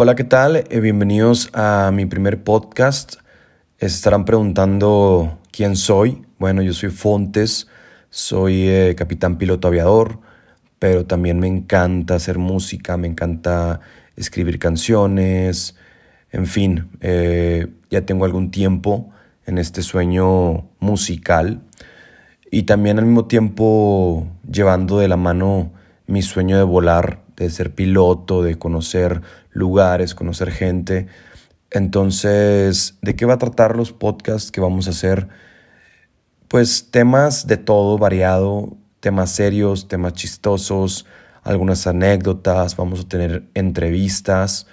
Hola, ¿qué tal? Eh, bienvenidos a mi primer podcast. Estarán preguntando quién soy. Bueno, yo soy Fontes, soy eh, capitán piloto aviador, pero también me encanta hacer música, me encanta escribir canciones, en fin, eh, ya tengo algún tiempo en este sueño musical y también al mismo tiempo llevando de la mano mi sueño de volar, de ser piloto, de conocer lugares, conocer gente. Entonces, ¿de qué va a tratar los podcasts que vamos a hacer? Pues temas de todo variado, temas serios, temas chistosos, algunas anécdotas, vamos a tener entrevistas.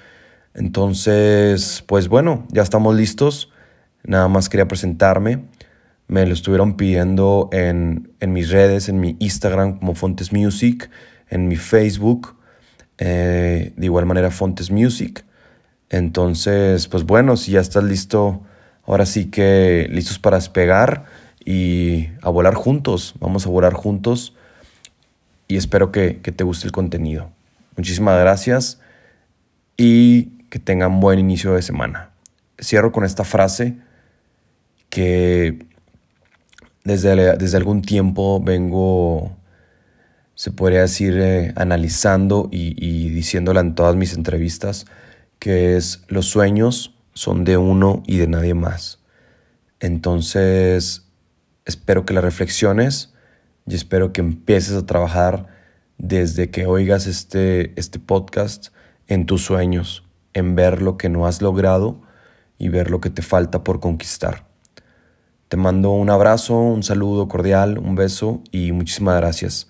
Entonces, pues bueno, ya estamos listos. Nada más quería presentarme. Me lo estuvieron pidiendo en, en mis redes, en mi Instagram como Fontes Music, en mi Facebook, eh, de igual manera Fontes Music. Entonces, pues bueno, si ya estás listo, ahora sí que listos para despegar y a volar juntos. Vamos a volar juntos y espero que, que te guste el contenido. Muchísimas gracias y que tengan buen inicio de semana. Cierro con esta frase que desde, desde algún tiempo vengo, se podría decir, eh, analizando y, y diciéndola en todas mis entrevistas, que es los sueños son de uno y de nadie más. Entonces, espero que la reflexiones y espero que empieces a trabajar desde que oigas este, este podcast en tus sueños, en ver lo que no has logrado y ver lo que te falta por conquistar. Te mando un abrazo, un saludo cordial, un beso y muchísimas gracias.